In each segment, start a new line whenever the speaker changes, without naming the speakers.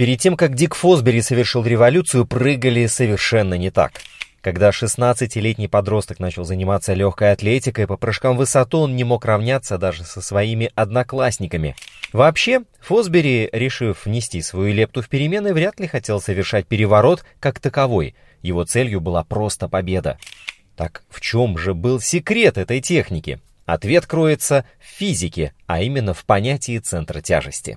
Перед тем, как Дик Фосбери совершил революцию, прыгали совершенно не так. Когда 16-летний подросток начал заниматься легкой атлетикой, по прыжкам в высоту он не мог равняться даже со своими одноклассниками. Вообще, Фосбери, решив внести свою лепту в перемены, вряд ли хотел совершать переворот как таковой. Его целью была просто победа. Так в чем же был секрет этой техники? Ответ кроется в физике, а именно в понятии центра тяжести.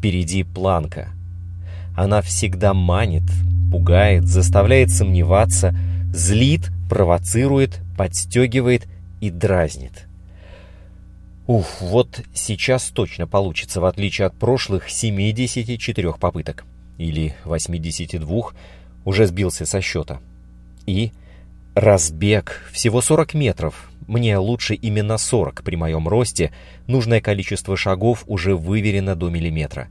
Впереди планка. Она всегда манит, пугает, заставляет сомневаться, злит, провоцирует, подстегивает и дразнит. Ух, вот сейчас точно получится, в отличие от прошлых 74 попыток. Или 82, уже сбился со счета. И разбег, всего 40 метров, мне лучше именно 40 при моем росте, нужное количество шагов уже выверено до миллиметра.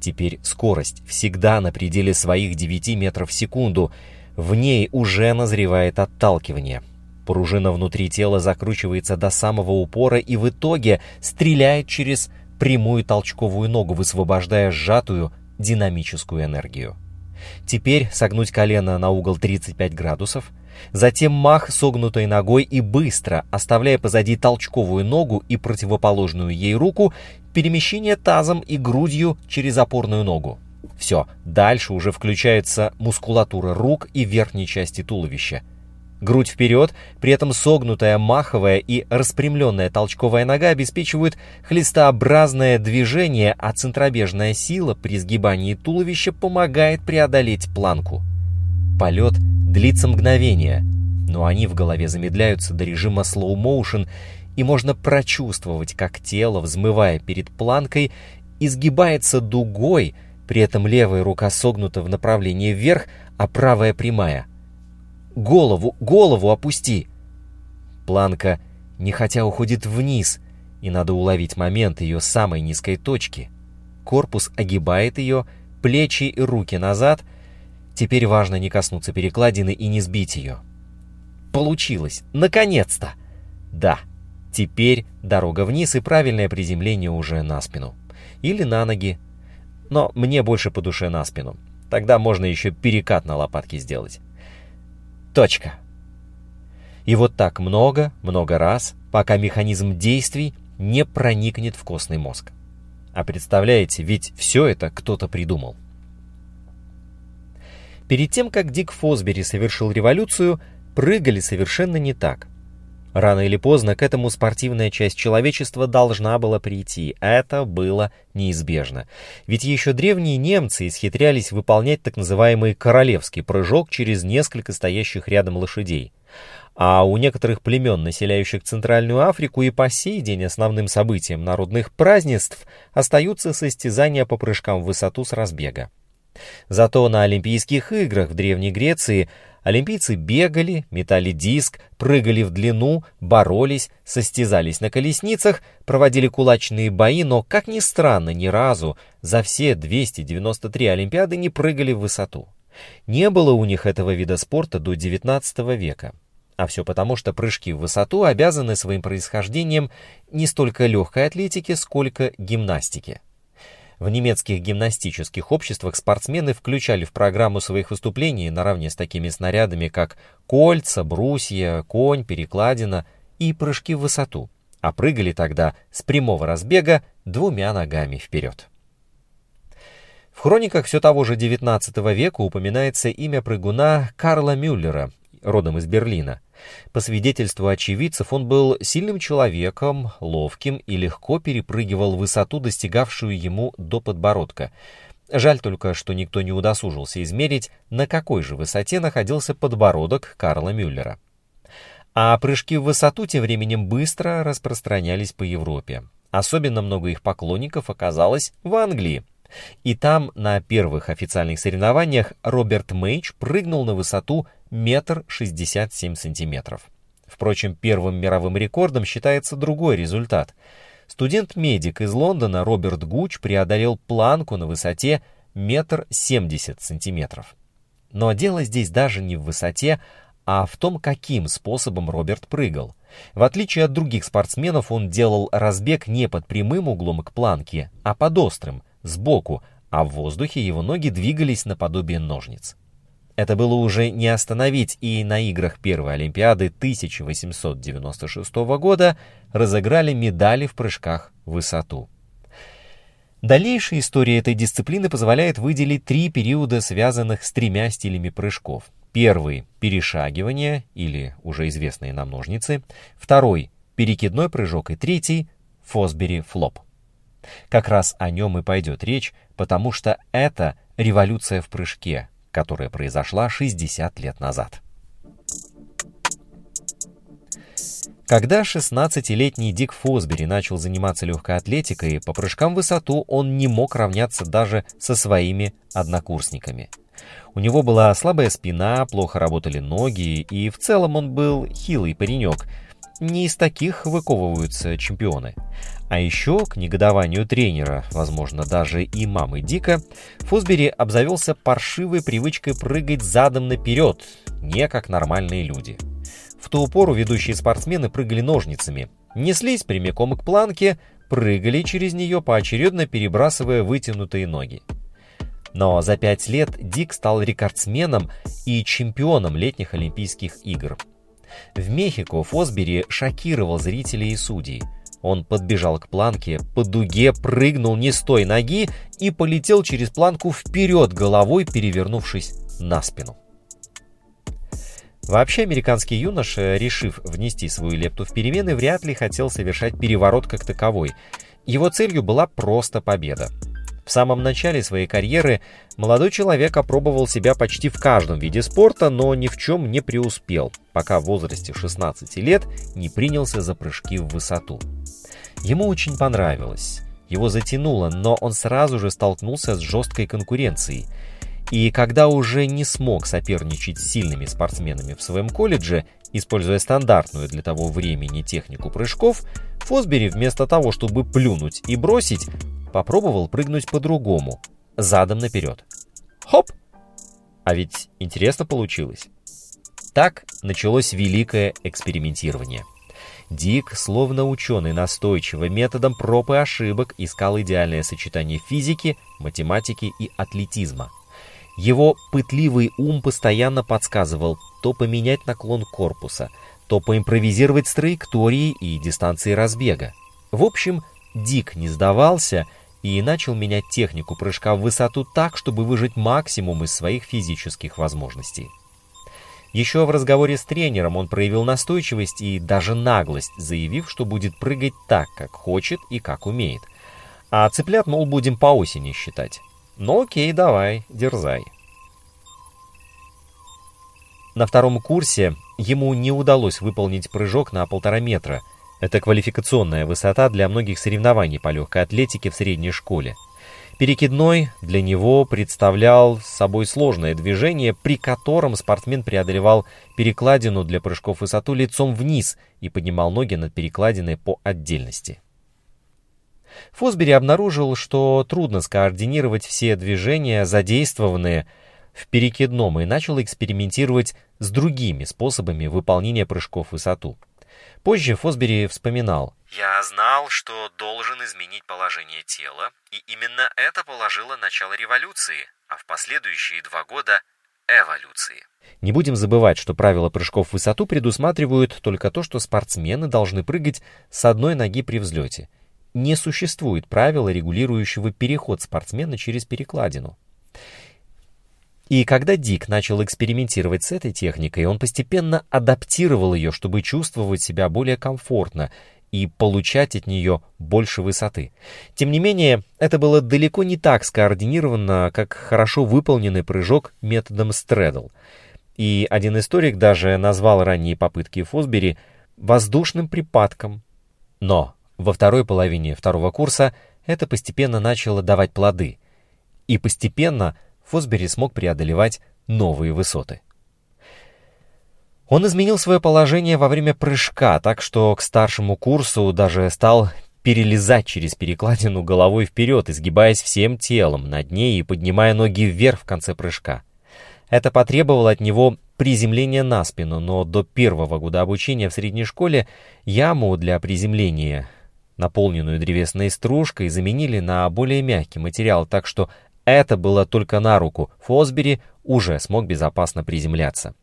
Теперь скорость всегда на пределе своих 9 метров в секунду, в ней уже назревает отталкивание. Пружина внутри тела закручивается до самого упора и в итоге стреляет через прямую толчковую ногу, высвобождая сжатую динамическую энергию. Теперь согнуть колено на угол 35 градусов – Затем мах согнутой ногой и быстро, оставляя позади толчковую ногу и противоположную ей руку, перемещение тазом и грудью через опорную ногу. Все, дальше уже включается мускулатура рук и верхней части туловища. Грудь вперед, при этом согнутая маховая и распрямленная толчковая нога обеспечивают хлестообразное движение, а центробежная сила при сгибании туловища помогает преодолеть планку. Полет длится мгновение, но они в голове замедляются до режима slow motion, и можно прочувствовать, как тело, взмывая перед планкой, изгибается дугой, при этом левая рука согнута в направлении вверх, а правая прямая. «Голову, голову опусти!» Планка нехотя уходит вниз, и надо уловить момент ее самой низкой точки. Корпус огибает ее, плечи и руки назад — Теперь важно не коснуться перекладины и не сбить ее. Получилось! Наконец-то! Да, теперь дорога вниз и правильное приземление уже на спину. Или на ноги. Но мне больше по душе на спину. Тогда можно еще перекат на лопатке сделать. Точка. И вот так много, много раз, пока механизм действий не проникнет в костный мозг. А представляете, ведь все это кто-то придумал. Перед тем, как Дик Фосбери совершил революцию, прыгали совершенно не так. Рано или поздно к этому спортивная часть человечества должна была прийти. Это было неизбежно. Ведь еще древние немцы исхитрялись выполнять так называемый королевский прыжок через несколько стоящих рядом лошадей. А у некоторых племен, населяющих Центральную Африку, и по сей день основным событием народных празднеств остаются состязания по прыжкам в высоту с разбега. Зато на Олимпийских играх в Древней Греции олимпийцы бегали, метали диск, прыгали в длину, боролись, состязались на колесницах, проводили кулачные бои, но, как ни странно, ни разу за все 293 Олимпиады не прыгали в высоту. Не было у них этого вида спорта до XIX века. А все потому, что прыжки в высоту обязаны своим происхождением не столько легкой атлетике, сколько гимнастике. В немецких гимнастических обществах спортсмены включали в программу своих выступлений наравне с такими снарядами, как кольца, брусья, конь, перекладина и прыжки в высоту, а прыгали тогда с прямого разбега двумя ногами вперед. В хрониках все того же XIX века упоминается имя прыгуна Карла Мюллера, родом из Берлина. По свидетельству очевидцев, он был сильным человеком, ловким и легко перепрыгивал высоту, достигавшую ему до подбородка. Жаль только, что никто не удосужился измерить, на какой же высоте находился подбородок Карла Мюллера. А прыжки в высоту тем временем быстро распространялись по Европе. Особенно много их поклонников оказалось в Англии. И там на первых официальных соревнованиях Роберт Мейдж прыгнул на высоту метр шестьдесят семь сантиметров. Впрочем, первым мировым рекордом считается другой результат. Студент-медик из Лондона Роберт Гуч преодолел планку на высоте метр семьдесят сантиметров. Но дело здесь даже не в высоте, а в том, каким способом Роберт прыгал. В отличие от других спортсменов, он делал разбег не под прямым углом к планке, а под острым, сбоку, а в воздухе его ноги двигались наподобие ножниц. Это было уже не остановить, и на играх первой Олимпиады 1896 года разыграли медали в прыжках в высоту. Дальнейшая история этой дисциплины позволяет выделить три периода, связанных с тремя стилями прыжков. Первый – перешагивание, или уже известные нам ножницы. Второй – перекидной прыжок. И третий – фосбери флоп. Как раз о нем и пойдет речь, потому что это революция в прыжке, которая произошла 60 лет назад. Когда 16-летний Дик Фосбери начал заниматься легкой атлетикой, по прыжкам в высоту он не мог равняться даже со своими однокурсниками. У него была слабая спина, плохо работали ноги, и в целом он был хилый паренек. Не из таких выковываются чемпионы. А еще, к негодованию тренера, возможно, даже и мамы Дика, Фосбери обзавелся паршивой привычкой прыгать задом наперед, не как нормальные люди. В ту пору ведущие спортсмены прыгали ножницами, неслись прямиком к планке, прыгали через нее, поочередно перебрасывая вытянутые ноги. Но за пять лет Дик стал рекордсменом и чемпионом летних Олимпийских игр. В Мехико Фосбери шокировал зрителей и судей – он подбежал к планке, по дуге прыгнул не с той ноги и полетел через планку вперед головой, перевернувшись на спину. Вообще, американский юноша, решив внести свою лепту в перемены, вряд ли хотел совершать переворот как таковой. Его целью была просто победа. В самом начале своей карьеры молодой человек опробовал себя почти в каждом виде спорта, но ни в чем не преуспел, пока в возрасте 16 лет не принялся за прыжки в высоту. Ему очень понравилось, его затянуло, но он сразу же столкнулся с жесткой конкуренцией. И когда уже не смог соперничать с сильными спортсменами в своем колледже, используя стандартную для того времени технику прыжков, Фосбери вместо того, чтобы плюнуть и бросить, попробовал прыгнуть по-другому, задом наперед. Хоп! А ведь интересно получилось. Так началось великое экспериментирование. Дик, словно ученый настойчиво, методом проб и ошибок искал идеальное сочетание физики, математики и атлетизма. Его пытливый ум постоянно подсказывал то поменять наклон корпуса, то поимпровизировать с траекторией и дистанцией разбега. В общем, Дик не сдавался и начал менять технику прыжка в высоту так, чтобы выжать максимум из своих физических возможностей. Еще в разговоре с тренером он проявил настойчивость и даже наглость, заявив, что будет прыгать так, как хочет и как умеет. А цыплят, мол, будем по осени считать. Ну окей, давай, дерзай. На втором курсе ему не удалось выполнить прыжок на полтора метра – это квалификационная высота для многих соревнований по легкой атлетике в средней школе. Перекидной для него представлял собой сложное движение, при котором спортсмен преодолевал перекладину для прыжков в высоту лицом вниз и поднимал ноги над перекладиной по отдельности. Фосбери обнаружил, что трудно скоординировать все движения, задействованные в перекидном, и начал экспериментировать с другими способами выполнения прыжков в высоту. Позже Фосбери вспоминал.
«Я знал, что должен изменить положение тела, и именно это положило начало революции, а в последующие два года – эволюции».
Не будем забывать, что правила прыжков в высоту предусматривают только то, что спортсмены должны прыгать с одной ноги при взлете. Не существует правила, регулирующего переход спортсмена через перекладину. И когда Дик начал экспериментировать с этой техникой, он постепенно адаптировал ее, чтобы чувствовать себя более комфортно и получать от нее больше высоты. Тем не менее, это было далеко не так скоординировано, как хорошо выполненный прыжок методом стредл. И один историк даже назвал ранние попытки Фосбери воздушным припадком. Но Во второй половине второго курса это постепенно начало давать плоды, и постепенно Фосбери смог преодолевать новые высоты. Он изменил свое положение во время прыжка, так что к старшему курсу даже стал перелезать через перекладину головой вперед, изгибаясь всем телом над ней и поднимая ноги вверх в конце прыжка. Это потребовало от него приземления на спину, но до первого года обучения в средней школе яму для приземления, наполненную древесной стружкой, заменили на более мягкий материал, так что это было только на руку. Фосбери уже смог безопасно приземляться.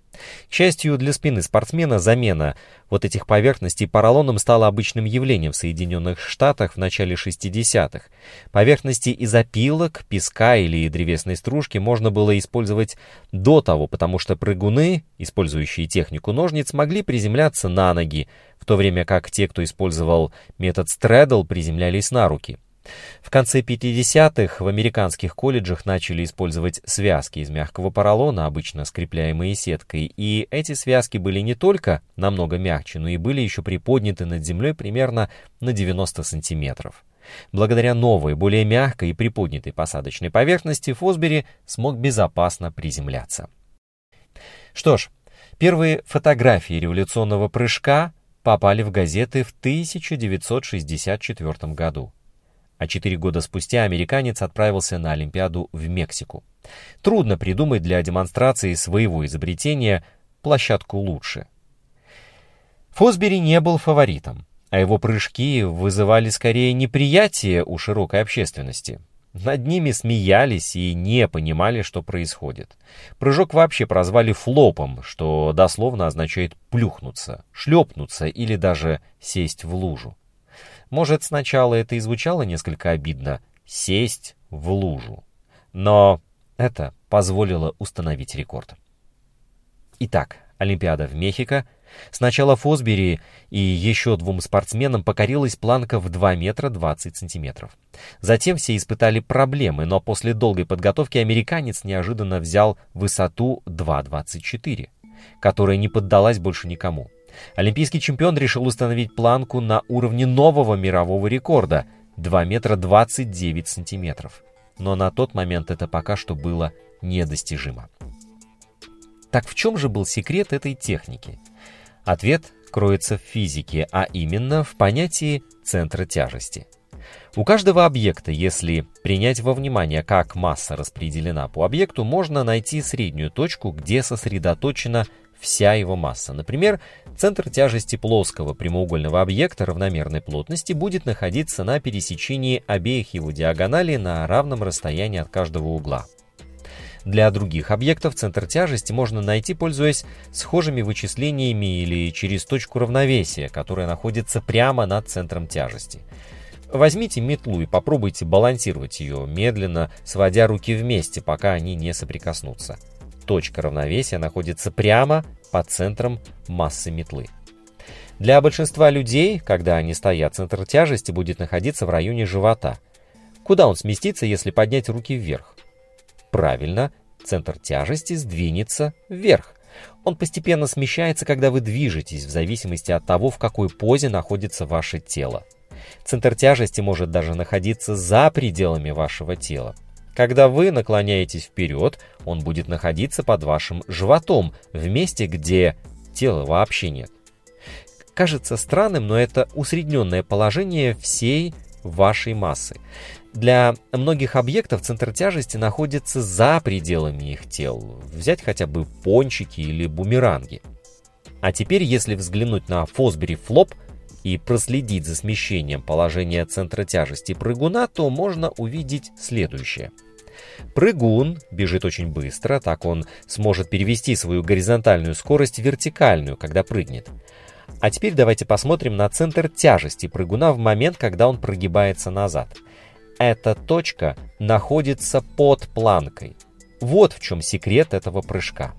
К счастью для спины спортсмена, замена вот этих поверхностей поролоном стала обычным явлением в Соединенных Штатах в начале 60-х. Поверхности из опилок, песка или древесной стружки можно было использовать до того, потому что прыгуны, использующие технику ножниц, могли приземляться на ноги, в то время как те, кто использовал метод стрэдл, приземлялись на руки. В конце 50-х в американских колледжах начали использовать связки из мягкого поролона, обычно скрепляемые сеткой, и эти связки были не только намного мягче, но и были еще приподняты над землей примерно на 90 сантиметров. Благодаря новой, более мягкой и приподнятой посадочной поверхности Фосбери смог безопасно приземляться. Что ж, первые фотографии революционного прыжка попали в газеты в 1964 году а четыре года спустя американец отправился на Олимпиаду в Мексику. Трудно придумать для демонстрации своего изобретения площадку лучше. Фосбери не был фаворитом, а его прыжки вызывали скорее неприятие у широкой общественности. Над ними смеялись и не понимали, что происходит. Прыжок вообще прозвали флопом, что дословно означает «плюхнуться», «шлепнуться» или даже «сесть в лужу». Может, сначала это и звучало несколько обидно — сесть в лужу. Но это позволило установить рекорд. Итак, Олимпиада в Мехико. Сначала Фосбери и еще двум спортсменам покорилась планка в 2 метра 20 сантиметров. Затем все испытали проблемы, но после долгой подготовки американец неожиданно взял высоту 2,24, которая не поддалась больше никому. Олимпийский чемпион решил установить планку на уровне нового мирового рекорда — 2 метра 29 сантиметров. Но на тот момент это пока что было недостижимо. Так в чем же был секрет этой техники? Ответ кроется в физике, а именно в понятии центра тяжести. У каждого объекта, если принять во внимание, как масса распределена по объекту, можно найти среднюю точку, где сосредоточена вся его масса. Например, центр тяжести плоского прямоугольного объекта равномерной плотности будет находиться на пересечении обеих его диагоналей на равном расстоянии от каждого угла. Для других объектов центр тяжести можно найти, пользуясь схожими вычислениями или через точку равновесия, которая находится прямо над центром тяжести. Возьмите метлу и попробуйте балансировать ее, медленно сводя руки вместе, пока они не соприкоснутся точка равновесия находится прямо под центром массы метлы. Для большинства людей, когда они стоят, центр тяжести будет находиться в районе живота. Куда он сместится, если поднять руки вверх? Правильно, центр тяжести сдвинется вверх. Он постепенно смещается, когда вы движетесь, в зависимости от того, в какой позе находится ваше тело. Центр тяжести может даже находиться за пределами вашего тела. Когда вы наклоняетесь вперед, он будет находиться под вашим животом, в месте, где тела вообще нет. Кажется странным, но это усредненное положение всей вашей массы. Для многих объектов центр тяжести находится за пределами их тел. Взять хотя бы пончики или бумеранги. А теперь, если взглянуть на Фосбери Флоп и проследить за смещением положения центра тяжести прыгуна, то можно увидеть следующее. Прыгун бежит очень быстро, так он сможет перевести свою горизонтальную скорость в вертикальную, когда прыгнет. А теперь давайте посмотрим на центр тяжести прыгуна в момент, когда он прогибается назад. Эта точка находится под планкой. Вот в чем секрет этого прыжка.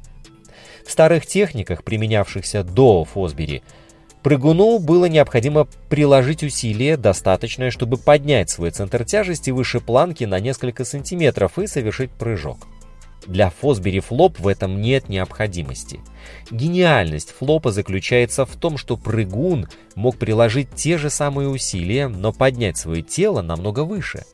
В старых техниках, применявшихся до Фосбери, Прыгуну было необходимо приложить усилие, достаточное, чтобы поднять свой центр тяжести выше планки на несколько сантиметров и совершить прыжок. Для Фосбери Флоп в этом нет необходимости. Гениальность Флопа заключается в том, что прыгун мог приложить те же самые усилия, но поднять свое тело намного выше.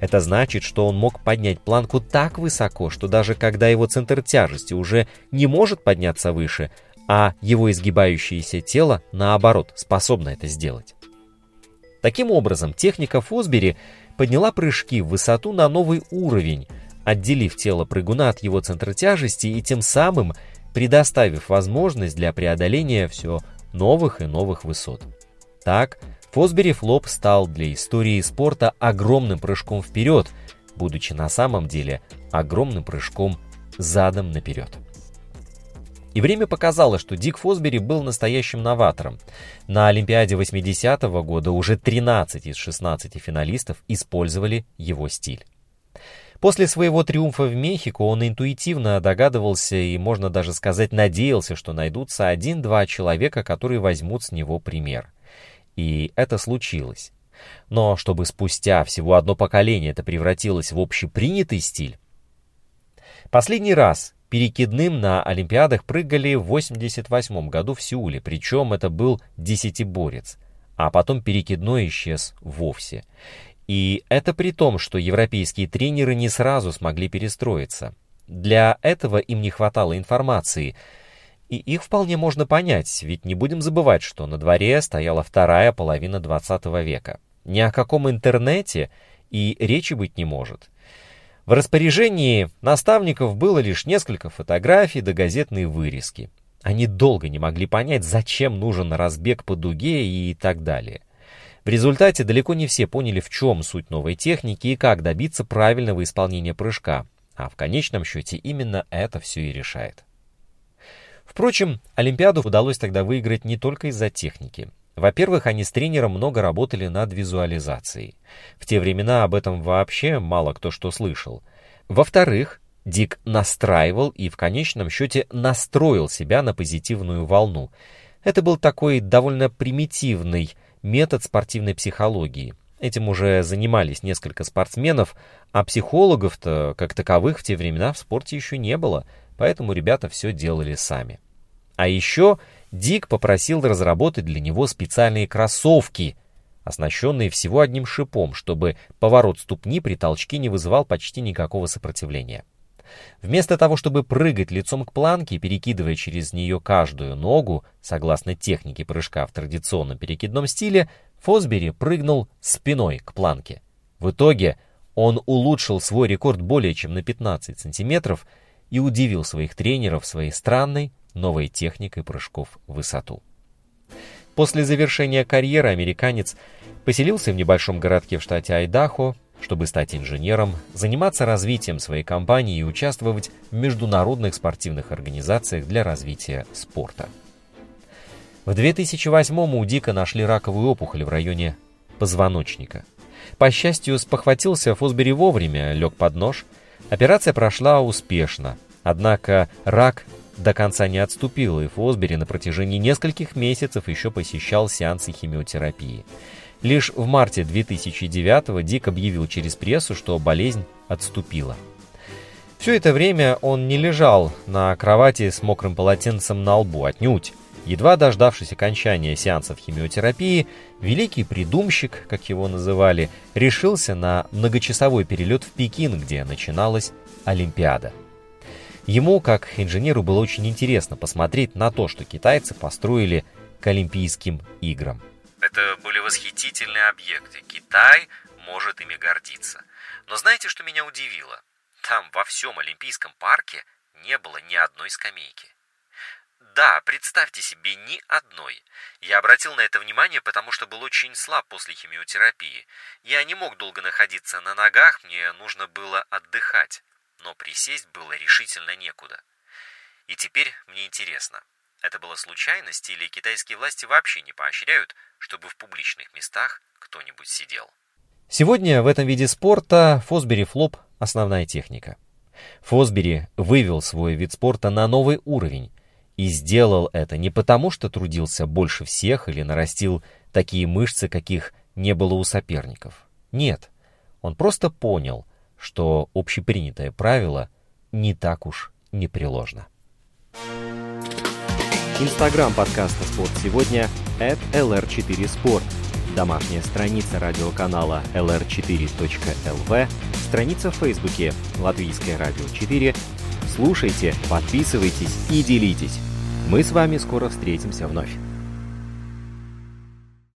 Это значит, что он мог поднять планку так высоко, что даже когда его центр тяжести уже не может подняться выше, а его изгибающееся тело, наоборот, способно это сделать. Таким образом, техника Фосбери подняла прыжки в высоту на новый уровень – отделив тело прыгуна от его центра тяжести и тем самым предоставив возможность для преодоления все новых и новых высот. Так, Фосбери Флоп стал для истории спорта огромным прыжком вперед, будучи на самом деле огромным прыжком задом наперед. И время показало, что Дик Фосбери был настоящим новатором. На Олимпиаде 80-го года уже 13 из 16 финалистов использовали его стиль. После своего триумфа в Мехико он интуитивно догадывался и, можно даже сказать, надеялся, что найдутся один-два человека, которые возьмут с него пример. И это случилось. Но чтобы спустя всего одно поколение это превратилось в общепринятый стиль. Последний раз перекидным на Олимпиадах прыгали в 88 году в Сеуле, причем это был десятиборец, а потом перекидной исчез вовсе. И это при том, что европейские тренеры не сразу смогли перестроиться. Для этого им не хватало информации. И их вполне можно понять, ведь не будем забывать, что на дворе стояла вторая половина 20 века. Ни о каком интернете и речи быть не может. В распоряжении наставников было лишь несколько фотографий да газетные вырезки. Они долго не могли понять, зачем нужен разбег по дуге и так далее. В результате далеко не все поняли, в чем суть новой техники и как добиться правильного исполнения прыжка, а в конечном счете именно это все и решает. Впрочем, Олимпиаду удалось тогда выиграть не только из-за техники. Во-первых, они с тренером много работали над визуализацией. В те времена об этом вообще мало кто что слышал. Во-вторых, Дик настраивал и в конечном счете настроил себя на позитивную волну. Это был такой довольно примитивный метод спортивной психологии. Этим уже занимались несколько спортсменов, а психологов-то, как таковых, в те времена в спорте еще не было, поэтому ребята все делали сами. А еще Дик попросил разработать для него специальные кроссовки, оснащенные всего одним шипом, чтобы поворот ступни при толчке не вызывал почти никакого сопротивления. Вместо того, чтобы прыгать лицом к планке, перекидывая через нее каждую ногу, согласно технике прыжка в традиционном перекидном стиле, Фосбери прыгнул спиной к планке. В итоге он улучшил свой рекорд более чем на 15 сантиметров и удивил своих тренеров своей странной новой техникой прыжков в высоту. После завершения карьеры американец поселился в небольшом городке в штате Айдахо, чтобы стать инженером, заниматься развитием своей компании и участвовать в международных спортивных организациях для развития спорта. В 2008 у Дика нашли раковую опухоль в районе позвоночника. По счастью, спохватился Фосбери вовремя, лег под нож. Операция прошла успешно, однако рак до конца не отступил, и Фосбери на протяжении нескольких месяцев еще посещал сеансы химиотерапии. Лишь в марте 2009 Дик объявил через прессу, что болезнь отступила. Все это время он не лежал на кровати с мокрым полотенцем на лбу, отнюдь. Едва дождавшись окончания сеансов химиотерапии, великий придумщик, как его называли, решился на многочасовой перелет в Пекин, где начиналась Олимпиада. Ему, как инженеру, было очень интересно посмотреть на то, что китайцы построили к Олимпийским играм.
Это были восхитительные объекты. Китай может ими гордиться. Но знаете, что меня удивило? Там во всем Олимпийском парке не было ни одной скамейки. Да, представьте себе, ни одной. Я обратил на это внимание, потому что был очень слаб после химиотерапии. Я не мог долго находиться на ногах, мне нужно было отдыхать. Но присесть было решительно некуда. И теперь мне интересно, это была случайность или китайские власти вообще не поощряют, чтобы в публичных местах кто-нибудь сидел?
Сегодня в этом виде спорта Фосбери флоп – основная техника. Фосбери вывел свой вид спорта на новый уровень и сделал это не потому, что трудился больше всех или нарастил такие мышцы, каких не было у соперников. Нет, он просто понял, что общепринятое правило не так уж непреложно. Инстаграм подкаста «Спорт сегодня» at lr4sport. Домашняя страница радиоканала lr4.lv, страница в Фейсбуке «Латвийское радио 4». Слушайте, подписывайтесь и делитесь. Мы с вами скоро встретимся вновь.